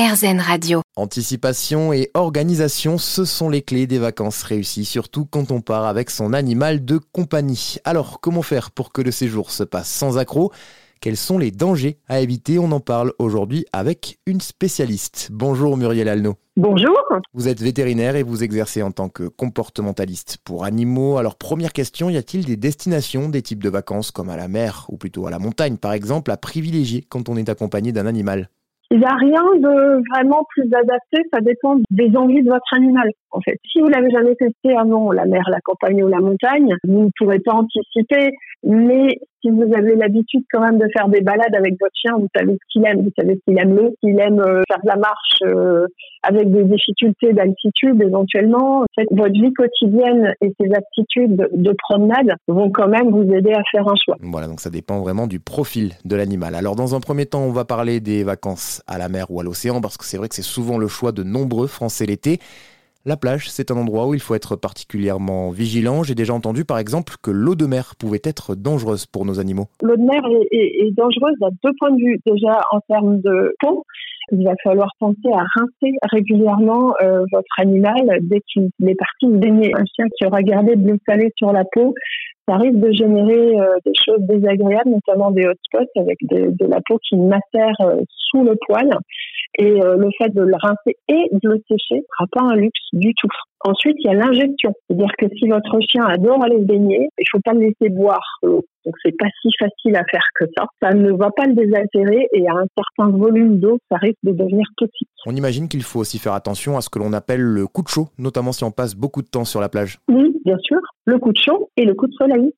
RZN Radio. Anticipation et organisation, ce sont les clés des vacances réussies, surtout quand on part avec son animal de compagnie. Alors, comment faire pour que le séjour se passe sans accroc? Quels sont les dangers à éviter? On en parle aujourd'hui avec une spécialiste. Bonjour Muriel Alno. Bonjour. Vous êtes vétérinaire et vous exercez en tant que comportementaliste pour animaux. Alors première question, y a-t-il des destinations, des types de vacances comme à la mer ou plutôt à la montagne par exemple, à privilégier quand on est accompagné d'un animal? Il n'y a rien de vraiment plus adapté, ça dépend des envies de votre animal, en fait. Si vous l'avez jamais testé avant, la mer, la campagne ou la montagne, vous ne pourrez pas anticiper, mais si vous avez l'habitude quand même de faire des balades avec votre chien, vous savez ce qu'il aime, vous savez qu'il aime l'eau, qu'il aime euh, faire de la marche euh, avec des difficultés d'altitude éventuellement. votre vie quotidienne et ses aptitudes de promenade vont quand même vous aider à faire un choix. Voilà, donc ça dépend vraiment du profil de l'animal. Alors dans un premier temps, on va parler des vacances à la mer ou à l'océan, parce que c'est vrai que c'est souvent le choix de nombreux Français l'été. La plage, c'est un endroit où il faut être particulièrement vigilant. J'ai déjà entendu par exemple que l'eau de mer pouvait être dangereuse pour nos animaux. L'eau de mer est, dangereuse à deux points de vue. Déjà en termes de peau, il va falloir penser à rincer régulièrement euh, votre animal dès qu'il est parti baigner. Un chien qui aura gardé de l'eau salée sur la peau, ça risque de générer euh, des choses désagréables, notamment des hotspots avec de, la peau qui macère euh, sous le poil. Et euh, le fait de le rincer et de le sécher ne sera pas un luxe du tout. Ensuite, il y a l'ingestion. C'est-à-dire que si votre chien adore aller se baigner, il faut pas le laisser boire l'eau. Donc c'est pas si facile à faire que ça. Ça ne va pas le désaltérer et à un certain volume d'eau, ça risque de devenir toxique. On imagine qu'il faut aussi faire attention à ce que l'on appelle le coup de chaud, notamment si on passe beaucoup de temps sur la plage. Oui, bien sûr. Le coup de chaud et le coup de soleil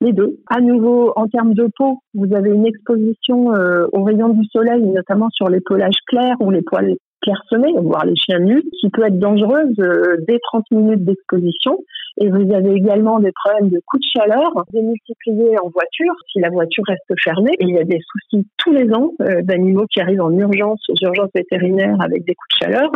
les deux. À nouveau, en termes de peau, vous avez une exposition euh, aux rayons du soleil, notamment sur les pelages clairs ou les poils clairsemés, voire les chiens nus, qui peut être dangereuse euh, dès 30 minutes d'exposition. Et vous avez également des problèmes de coups de chaleur démultipliés en voiture, si la voiture reste fermée. Il y a des soucis tous les ans euh, d'animaux qui arrivent en urgence, aux urgences vétérinaires avec des coups de chaleur.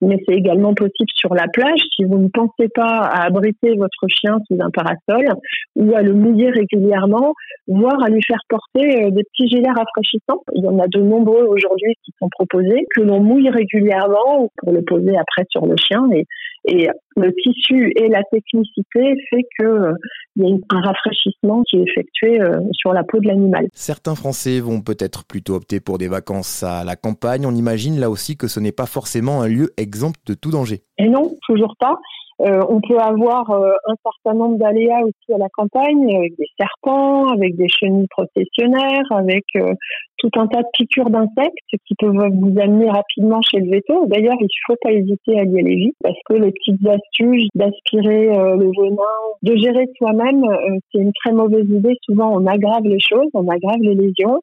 Mais c'est également possible sur la plage si vous ne pensez pas à abriter votre chien sous un parasol ou à le mouiller régulièrement, voire à lui faire porter euh, des petits gilets rafraîchissants. Il y en a de nombreux aujourd'hui qui sont proposés, que l'on mouille régulièrement pour le poser après sur le chien. Et, et le tissu et la technicité fait que euh, il y a un rafraîchissement qui est effectué euh, sur la peau de l'animal. Certains Français vont peut-être plutôt opter pour des vacances à la campagne. On imagine là aussi que ce n'est pas forcément un lieu exempt de tout danger. Et non, toujours pas. Euh, on peut avoir euh, un certain nombre d'aléas aussi à la campagne, avec des serpents, avec des chenilles processionnaires, avec euh, tout un tas de piqûres d'insectes qui peuvent vous amener rapidement chez le veto. D'ailleurs, il ne faut pas hésiter à y aller vite parce que les petites astuces d'aspirer le venin, de gérer soi-même, c'est une très mauvaise idée. Souvent, on aggrave les choses, on aggrave les lésions.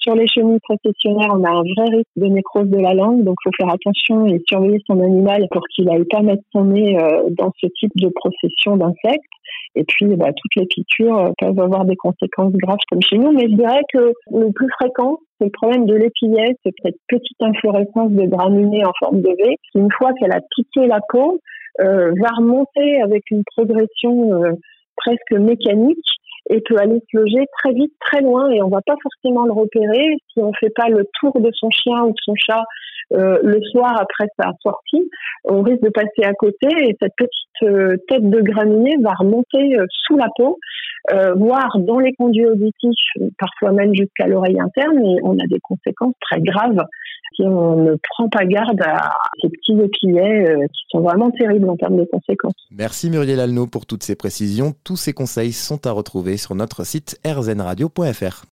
Sur les chenilles processionnaires, on a un vrai risque de nécrose de la langue, donc il faut faire attention et surveiller son animal pour qu'il n'aille pas mettre son nez euh, dans ce type de procession d'insectes. Et puis, bah, toutes les piqûres euh, peuvent avoir des conséquences graves comme chez nous. Mais je dirais que le plus fréquent, c'est le problème de l'épillette, c'est cette petite inflorescence de graminées en forme de V, qui, une fois qu'elle a piqué la peau, euh, va remonter avec une progression presque mécanique et peut aller se loger très vite, très loin, et on va pas forcément le repérer si on fait pas le tour de son chien ou de son chat euh, le soir après sa sortie. On risque de passer à côté et cette petite euh, tête de graminée va remonter euh, sous la peau, voire dans les conduits auditifs, parfois même jusqu'à l'oreille interne, et on a des conséquences très graves si on ne prend pas garde à ces petits épillets qui sont vraiment terribles en termes de conséquences. Merci Muriel Alno pour toutes ces précisions. Tous ces conseils sont à retrouver sur notre site rzenradio.fr.